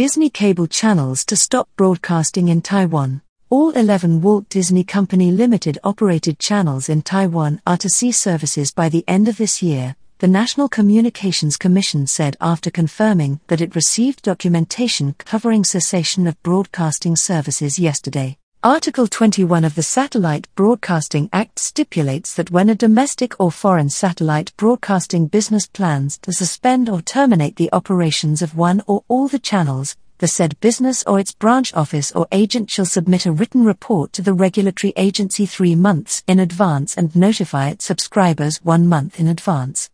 Disney cable channels to stop broadcasting in Taiwan. All 11 Walt Disney Company Limited operated channels in Taiwan are to cease services by the end of this year, the National Communications Commission said after confirming that it received documentation covering cessation of broadcasting services yesterday. Article 21 of the Satellite Broadcasting Act stipulates that when a domestic or foreign satellite broadcasting business plans to suspend or terminate the operations of one or all the channels, the said business or its branch office or agent shall submit a written report to the regulatory agency three months in advance and notify its subscribers one month in advance.